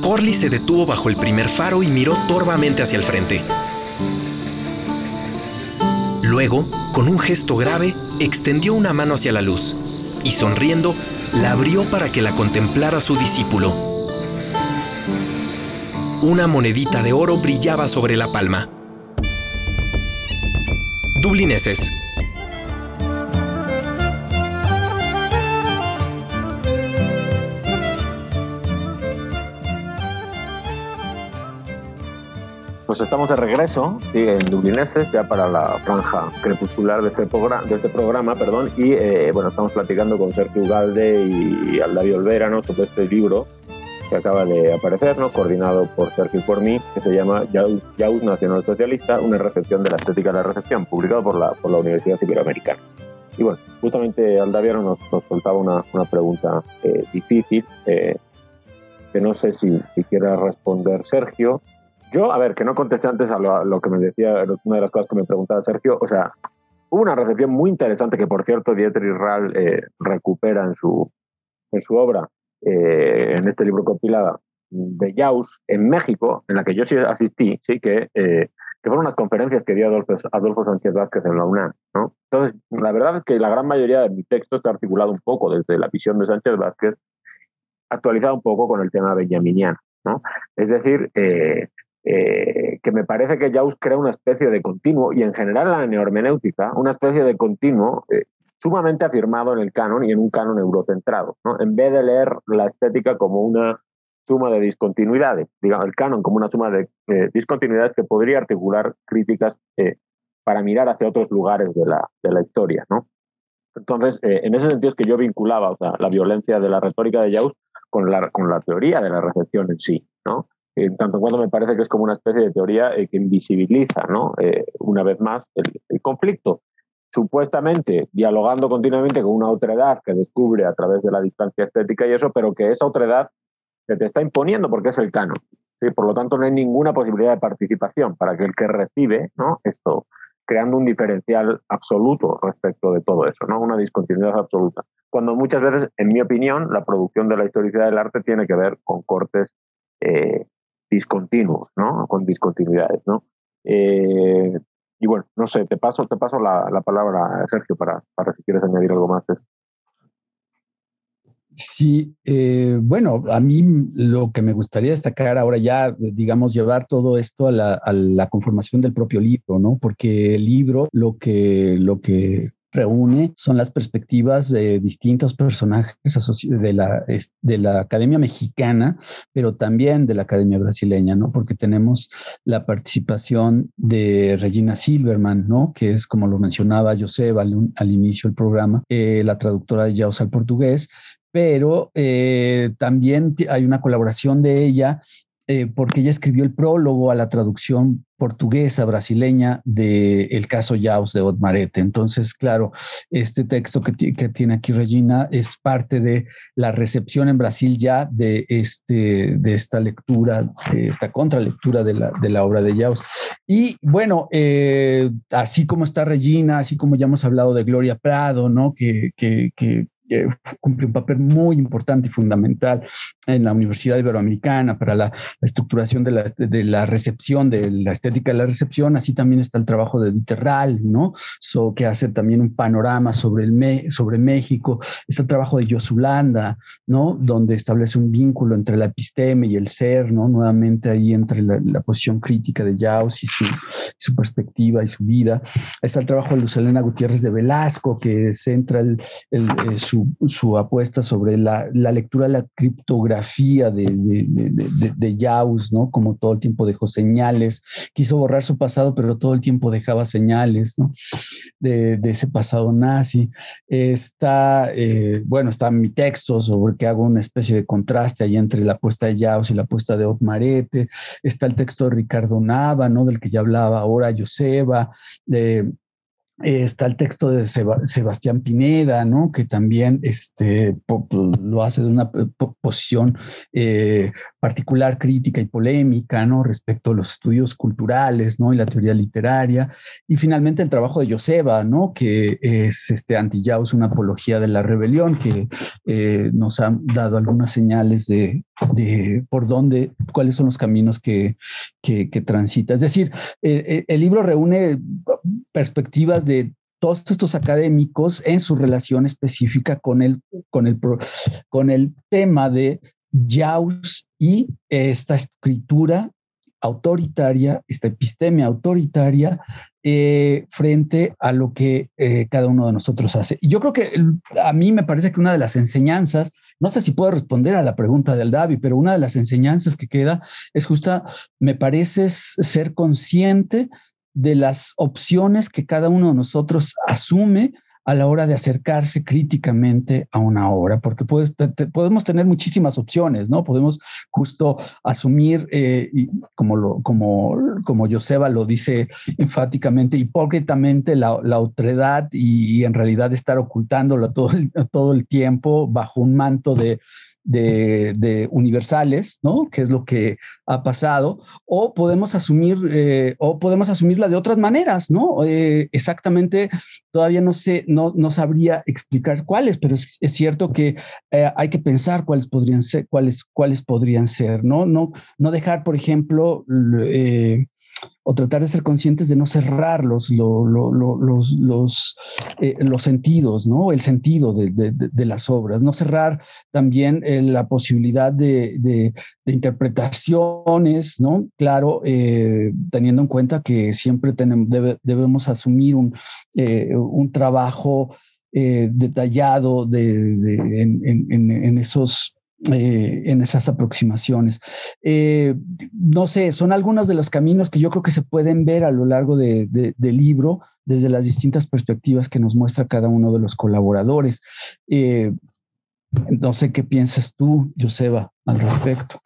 Corley se detuvo bajo el primer faro y miró torvamente hacia el frente. Luego, con un gesto grave, extendió una mano hacia la luz y sonriendo, la abrió para que la contemplara su discípulo. Una monedita de oro brillaba sobre la palma dublineses. Pues estamos de regreso en Dublineses, ya para la franja crepuscular de este, de este programa, perdón, y eh, bueno, estamos platicando con Sergio Ugalde y Aldario Olvera, ¿no? sobre este libro que acaba de aparecer, ¿no? coordinado por Sergio y por mí, que se llama Yaus Nacional Socialista, una recepción de la estética de la recepción, publicado por la, por la Universidad Iberoamericana. Y bueno, justamente Aldaviano nos, nos soltaba una, una pregunta eh, difícil, eh, que no sé si, si quiera responder Sergio. Yo, a ver, que no contesté antes a lo, que me decía, una de las cosas que me preguntaba Sergio, o sea, hubo una recepción muy interesante que, por cierto, Dietrich Rall eh, recupera en su, en su obra, eh, en este libro compilado de Jaus en México, en la que yo sí asistí, sí, que, eh, que fueron unas conferencias que dio Adolfo, Adolfo, Sánchez Vázquez en la UNAM. ¿no? Entonces, la verdad es que la gran mayoría de mi texto está articulado un poco desde la visión de Sánchez Vázquez, actualizado un poco con el tema benjaminiano. ¿no? Es decir, eh, que me parece que Jaus crea una especie de continuo, y en general la neohermenéutica, una especie de continuo sumamente afirmado en el canon y en un canon eurocentrado, ¿no? en vez de leer la estética como una suma de discontinuidades, digamos, el canon como una suma de eh, discontinuidades que podría articular críticas eh, para mirar hacia otros lugares de la, de la historia. ¿no? Entonces, eh, en ese sentido es que yo vinculaba o sea, la violencia de la retórica de Jaus con la, con la teoría de la recepción en sí. ¿no? En tanto cuando me parece que es como una especie de teoría que invisibiliza, ¿no? una vez más, el, el conflicto supuestamente dialogando continuamente con una otredad que descubre a través de la distancia estética y eso, pero que esa otredad se te está imponiendo porque es el canon. ¿sí? Por lo tanto, no hay ninguna posibilidad de participación para que el que recibe ¿no? esto, creando un diferencial absoluto respecto de todo eso, ¿no? una discontinuidad absoluta. Cuando muchas veces, en mi opinión, la producción de la historicidad del arte tiene que ver con cortes eh, discontinuos, ¿no? con discontinuidades. ¿no? Eh, y bueno, no sé, te paso, te paso la, la palabra, Sergio, para, para si quieres añadir algo más. Sí, eh, bueno, a mí lo que me gustaría destacar ahora ya, digamos, llevar todo esto a la, a la, conformación del propio libro, ¿no? Porque el libro lo que, lo que reúne son las perspectivas de distintos personajes de la, de la Academia Mexicana, pero también de la Academia Brasileña, ¿no? Porque tenemos la participación de Regina Silverman, ¿no? Que es, como lo mencionaba Joseba al, al inicio del programa, eh, la traductora de Jaus al portugués, pero eh, también hay una colaboración de ella eh, porque ella escribió el prólogo a la traducción portuguesa brasileña del el caso Yaus de Otmarete. Entonces, claro, este texto que, que, tiene aquí Regina es parte de la recepción en Brasil ya de, este, de esta lectura, de esta contralectura de la, de la obra de Yaus. Y bueno, eh, así como está Regina, así como ya hemos hablado de Gloria Prado, ¿no? que, que, que cumple un papel muy importante y fundamental en la Universidad Iberoamericana para la, estructuración de la, de la, recepción, de la estética de la recepción. Así también está el trabajo de Diterral, ¿no? So, que hace también un panorama sobre, el sobre México. Está el trabajo de Yosulanda, ¿no? Donde establece un vínculo entre la episteme y el ser, ¿no? Nuevamente ahí entre la, posición crítica de Jaus y su, su, perspectiva y su vida. Está el trabajo de Luz Elena Gutiérrez de Velasco, que centra el, el, eh, su su, apuesta sobre la, lectura de la criptografía de, de, ¿no? Como todo el tiempo dejó señales, quiso borrar su pasado, pero todo el tiempo dejaba señales, ¿no? De, ese pasado nazi. Está, eh, bueno, está mi texto sobre que hago una especie de contraste ahí entre la apuesta de Jaus y la apuesta de Otmarete. Está el texto de Ricardo Nava, ¿no? Del que ya hablaba ahora Joseba. de está el texto de Sebastián Pineda, ¿no? que también este, lo hace de una posición eh, particular, crítica y polémica ¿no? respecto a los estudios culturales ¿no? y la teoría literaria. Y finalmente el trabajo de Joseba, ¿no? que es este, anti una apología de la rebelión, que eh, nos ha dado algunas señales de, de, por dónde, cuáles son los caminos que, que, transita. Es decir, eh, el libro reúne perspectivas de todos estos académicos en su relación específica con el, con el, con el tema de Jaus y esta escritura autoritaria, esta epistemia autoritaria eh, frente a lo que eh, cada uno de nosotros hace. Y yo creo que a mí me parece que una de las enseñanzas, no sé si puedo responder a la pregunta del Davi, pero una de las enseñanzas que queda es justa, me parece ser consciente de las opciones que cada uno de nosotros asume a la hora de acercarse críticamente a una obra, porque podemos tener muchísimas opciones, ¿no? Podemos justo asumir, eh, como, lo, como, como Joseba lo dice enfáticamente, hipócritamente la, la otredad y, en realidad estar ocultándola todo todo el tiempo bajo un manto de, de, universales, ¿no? Que es lo que ha pasado, o podemos asumir, eh, o podemos asumirla de otras maneras, ¿no? Eh, exactamente, todavía no sé, no, no sabría explicar cuáles, pero es, cierto que eh, hay que pensar cuáles podrían ser, cuáles, cuáles podrían ser, ¿no? No, no dejar, por ejemplo, o tratar de ser conscientes de no cerrar los, los, los, eh, los, sentidos, ¿no? El sentido de, las obras, no cerrar también eh, la posibilidad de, interpretaciones, ¿no? Claro, eh, teniendo en cuenta que siempre tenemos, debemos asumir un, un trabajo detallado de, en esos eh, en esas aproximaciones. Eh, no sé, son algunos de los caminos que yo creo que se pueden ver a lo largo del libro desde las distintas perspectivas que nos muestra cada uno de los colaboradores. Eh, no sé qué piensas tú, Joseba, al respecto.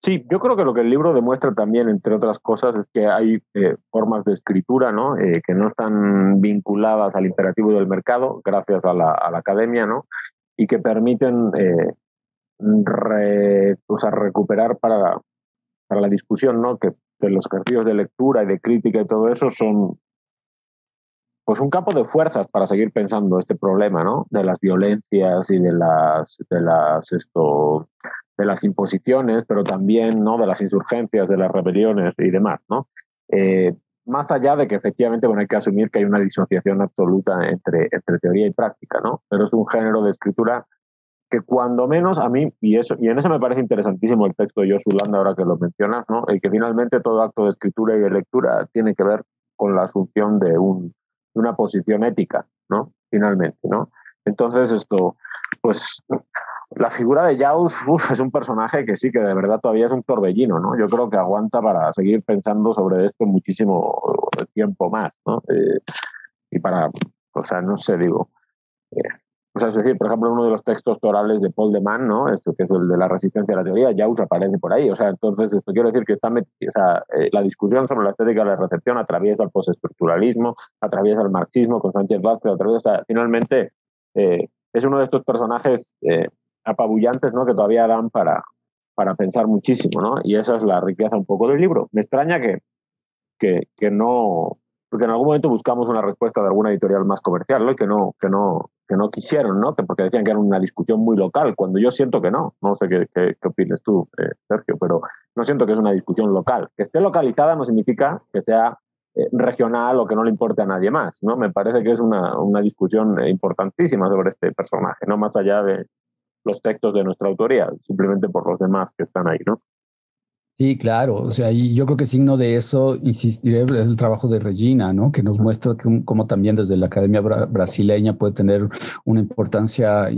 Sí, yo creo que lo que el libro demuestra también, entre otras cosas, es que hay formas de escritura ¿no? que no están vinculadas al imperativo del mercado, gracias a la, a la academia, ¿no? y que permiten re, recuperar para, para la discusión, ¿no? Que, los ejercicios de lectura y de crítica y todo eso son pues un campo de fuerzas para seguir pensando este problema, ¿no? De las violencias y de las de las esto de las imposiciones, pero también, ¿no? De las insurgencias, de las rebeliones y demás, ¿no? Eh, más allá de que efectivamente bueno, hay que asumir que hay una disociación absoluta entre, entre teoría y práctica, ¿no? Pero es un género de escritura que cuando menos a mí, y, eso, y en eso me parece interesantísimo el texto de Joshua Landa ahora que lo mencionas, ¿no? el que finalmente todo acto de escritura y de lectura tiene que ver con la asunción de, un, de una posición ética, ¿no? finalmente. ¿no? Entonces esto, pues la figura de Jaws es un personaje que sí, que de verdad todavía es un torbellino, ¿no? Yo creo que aguanta para seguir pensando sobre esto muchísimo tiempo más, ¿no? Eh, y para, o sea, no sé, digo, eh, o sea, es decir, por ejemplo, uno de los textos torales de Paul de Man, ¿no? Esto que es el de la resistencia a la teoría, Jaws aparece por ahí. O sea, entonces esto quiero decir que está o sea, eh, la discusión sobre la estética de la recepción atraviesa el postestructuralismo, atraviesa el marxismo con Sánchez Vázquez, atraviesa, finalmente, es uno de estos personajes apabullantes ¿no? que todavía dan para, para pensar muchísimo, ¿no? Y esa es la riqueza un poco del libro. Me extraña que, que, que no, porque en algún momento buscamos una respuesta de alguna editorial más comercial, ¿no? Que no, que no, que no quisieron, ¿no? Porque decían que era una discusión muy local, cuando yo siento que no. No sé qué, qué, qué opines tú, eh, Sergio, pero no siento que es una discusión local. Que esté localizada no significa que sea eh, regional o que no le importe a nadie más, ¿no? Me parece que es una, una discusión importantísima sobre este personaje, no más allá de, los textos de nuestra autoría, simplemente por los demás que están ahí, ¿no? Sí, claro. O sea, y yo creo que signo de eso, insistiré, es el trabajo de Regina, ¿no? Que nos muestra cómo también desde la Academia Brasileña puede tener una importancia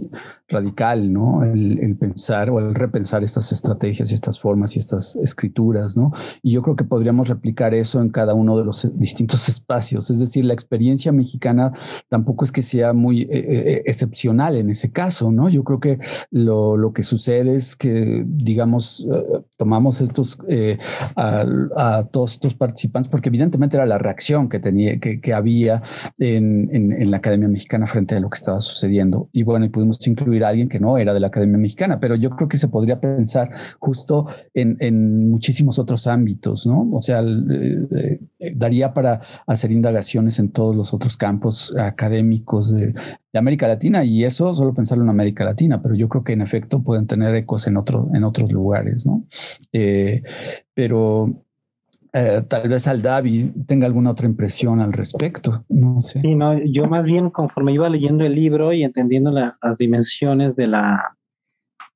radical, ¿no? El, pensar o el repensar estas estrategias y estas formas y estas escrituras, ¿no? Y yo creo que podríamos replicar eso en cada uno de los distintos espacios. Es decir, la experiencia mexicana tampoco es que sea muy eh, eh, excepcional en ese caso, ¿no? Yo creo que lo, lo que sucede es que, digamos, eh, tomamos estos eh, a, todos estos participantes, porque evidentemente era la reacción que, tenía, que, había en, en, la Academia Mexicana frente a lo que estaba sucediendo. Y bueno, y pudimos incluir a alguien que no era de la Academia Mexicana, pero yo creo que se podría pensar justo en, en muchísimos otros ámbitos, ¿no? O sea, eh, eh, daría para hacer indagaciones en todos los otros campos académicos de América Latina y eso solo pensarlo en América Latina, pero yo creo que en efecto pueden tener ecos en, otro, en otros lugares, ¿no? Eh, pero eh, tal vez Aldavi tenga alguna otra impresión al respecto, no sé. Sí, no, yo más bien conforme iba leyendo el libro y entendiendo las dimensiones de la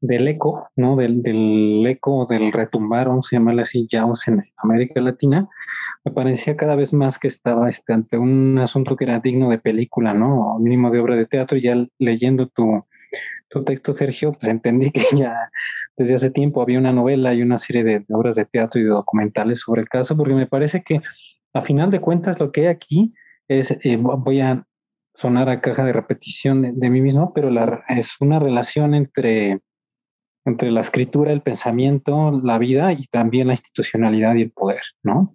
del eco, ¿no? Del, del eco, del retumbar, vamos a llamarle así, ya en América Latina, me parecía cada vez más que estaba este, ante un asunto que era digno de película, ¿no? O mínimo de obra de teatro. Y ya leyendo tu, tu texto, Sergio, pues entendí que ya desde hace tiempo había una novela y una serie de, obras de teatro y de documentales sobre el caso, porque me parece que a final de cuentas lo que hay aquí es, eh, voy a sonar a caja de repetición de, mí mismo, pero la, es una relación entre entre la escritura, el pensamiento, la vida y también la institucionalidad y el poder, ¿no?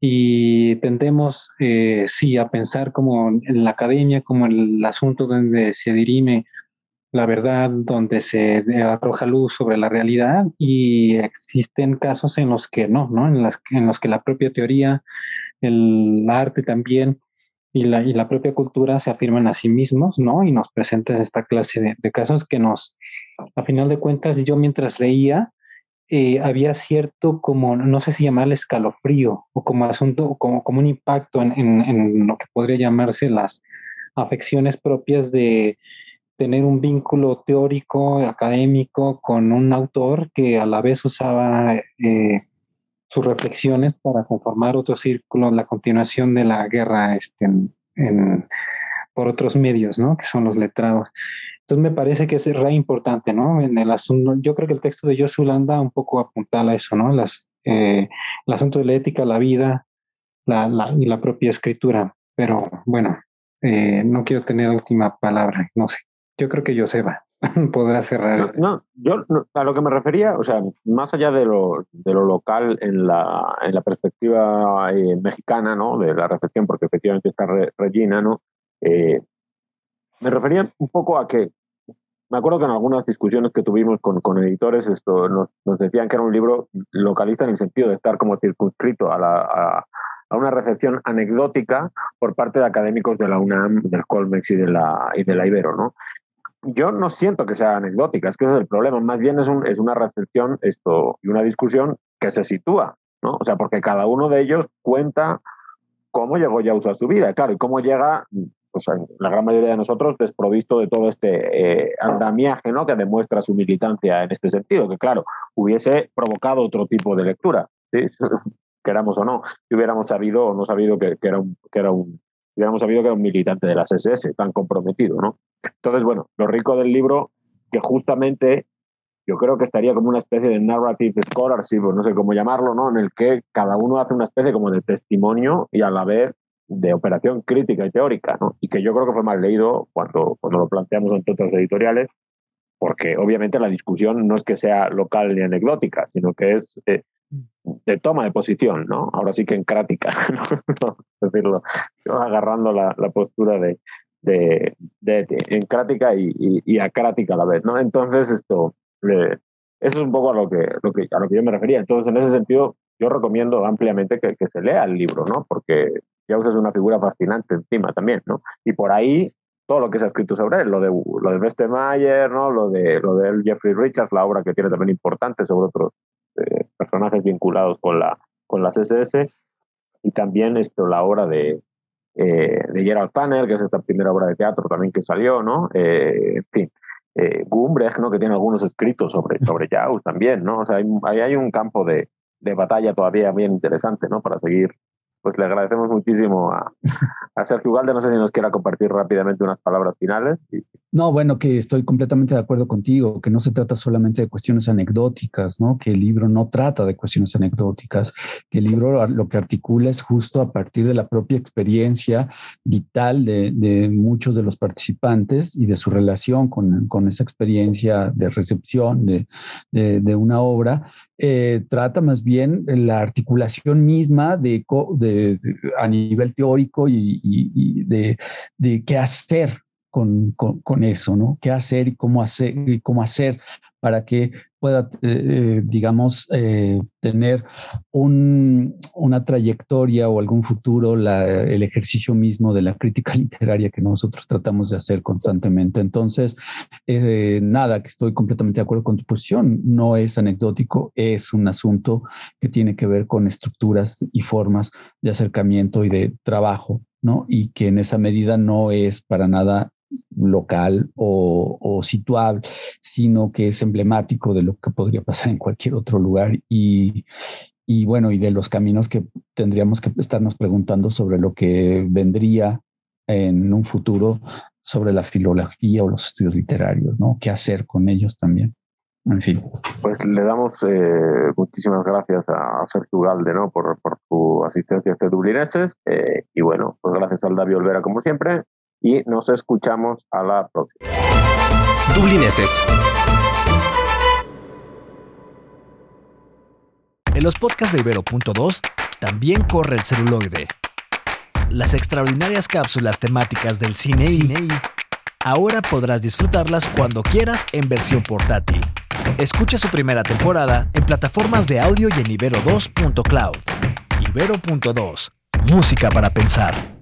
Y tendemos, eh, sí, a pensar como en la academia, como el asunto donde se dirime la verdad, donde se arroja luz sobre la realidad y existen casos en los que no, ¿no? En, las, en los que la propia teoría, el arte también y la, y la propia cultura se afirman a sí mismos, ¿no? Y nos presentan esta clase de casos que nos a final de cuentas, yo mientras leía, eh, había cierto como, no sé si llamarle escalofrío o como asunto, como, como un impacto en, en, lo que podría llamarse las afecciones propias de tener un vínculo teórico, académico con un autor que a la vez usaba eh, sus reflexiones para conformar otro círculo, la continuación de la guerra este, en, por otros medios, ¿no? Que son los letrados. Entonces me parece que es re importante, ¿no? En el asunto, yo creo que el texto de Joshua Landa un poco apuntala a eso, ¿no? Las, eh, el asunto de la ética, la vida la, la, y la propia escritura. Pero bueno, eh, no quiero tener última palabra, no sé. Yo creo que Joseba podrá cerrar. No, yo a lo que me refería, o sea, más allá de lo, de lo local en la, en la perspectiva eh, mexicana, ¿no? De la reflexión, porque efectivamente está Regina, ¿no? Me refería un poco a que me acuerdo que en algunas discusiones que tuvimos con, con editores esto nos, nos, decían que era un libro localista en el sentido de estar como circunscrito a, la, a, una recepción anecdótica por parte de académicos de la UNAM, del Colmex y de la, y de la Ibero, ¿no? Yo no siento que sea anecdótica, es que ese es el problema, más bien es, un, es una recepción esto, y una discusión que se sitúa, ¿no? O sea, porque cada uno de ellos cuenta cómo llegó ya a su vida, claro, y cómo llega pues, la gran mayoría de nosotros, desprovisto de todo este eh, andamiaje ¿no? que demuestra su militancia en este sentido, que claro, hubiese provocado otro tipo de lectura, ¿sí? queramos o no, si hubiéramos sabido o no sabido que, era un, que era un hubiéramos sabido que era un militante de las SS tan comprometido, ¿no? Entonces, bueno, lo rico del libro, que justamente yo creo que estaría como una especie de narrative scholarship, no sé cómo llamarlo, ¿no? En el que cada uno hace una especie como de testimonio y a la vez de operación crítica y teórica, ¿no? Y que yo creo que fue mal leído cuando, cuando lo planteamos ante otras editoriales, porque obviamente la discusión no es que sea local ni anecdótica, sino que es eh, de toma de posición, ¿no? Ahora sí que en crática, ¿no? decirlo, agarrando la, la postura de, de, de, en crática y, y, y, acrática a la vez, ¿no? Entonces, esto, eso es un poco a lo, que, lo que, a lo que yo me refería. Entonces, en ese sentido, yo recomiendo ampliamente que, que se lea el libro, ¿no? Porque Jauss es una figura fascinante encima también, ¿no? Y por ahí todo lo que se ha escrito sobre él, lo de lo de Westemayer, ¿no? Lo de lo de Jeffrey Richards, la obra que tiene también importante sobre otros eh, personajes vinculados con la con las SS y también esto la obra de eh, de Gerald Tanner, que es esta primera obra de teatro también que salió, ¿no? Eh, en fin, eh, Gumbrecht, ¿no? Que tiene algunos escritos sobre sobre Jauss también, ¿no? O sea, hay, hay un campo de, de batalla todavía bien interesante, ¿no? Para seguir pues le agradecemos muchísimo a, a Sergio Ugalde. No sé si nos quiera compartir rápidamente unas palabras finales. No, bueno, que estoy completamente de acuerdo contigo, que no se trata solamente de cuestiones anecdóticas, ¿no? Que el libro no trata de cuestiones anecdóticas, que el libro lo que articula es justo a partir de la propia experiencia vital de, de muchos de los participantes y de su relación con, con esa experiencia de recepción de, una obra, eh, trata más bien la articulación misma de, de, a nivel teórico y, y, de, de, qué hacer con, con, eso, ¿no? ¿Qué hacer y cómo hacer, y cómo hacer para que pueda, eh, digamos, eh, tener un, una trayectoria o algún futuro, el ejercicio mismo de la crítica literaria que nosotros tratamos de hacer constantemente. Entonces, eh, nada, que estoy completamente de acuerdo con tu posición, no es anecdótico, es un asunto que tiene que ver con estructuras y formas de acercamiento y de trabajo, ¿no? Y que en esa medida no es para nada local o, o, situable, sino que es emblemático de lo que podría pasar en cualquier otro lugar y, y bueno, y de los caminos que tendríamos que estarnos preguntando sobre lo que vendría en un futuro sobre la filología o los estudios literarios, ¿no? ¿Qué hacer con ellos también? En fin. Pues le damos eh, muchísimas gracias a Sergio Galde, ¿no? Por, por su asistencia a este Dublineses. Eh, y bueno, pues gracias al David Olvera como siempre y nos escuchamos a la próxima. Dublineses. En los podcasts de Ibero.2 también corre el celuloide. Las extraordinarias cápsulas temáticas del cine y ahora podrás disfrutarlas cuando quieras en versión portátil. Escucha su primera temporada en plataformas de audio y en ibero2.cloud. Ibero.2. Música para pensar.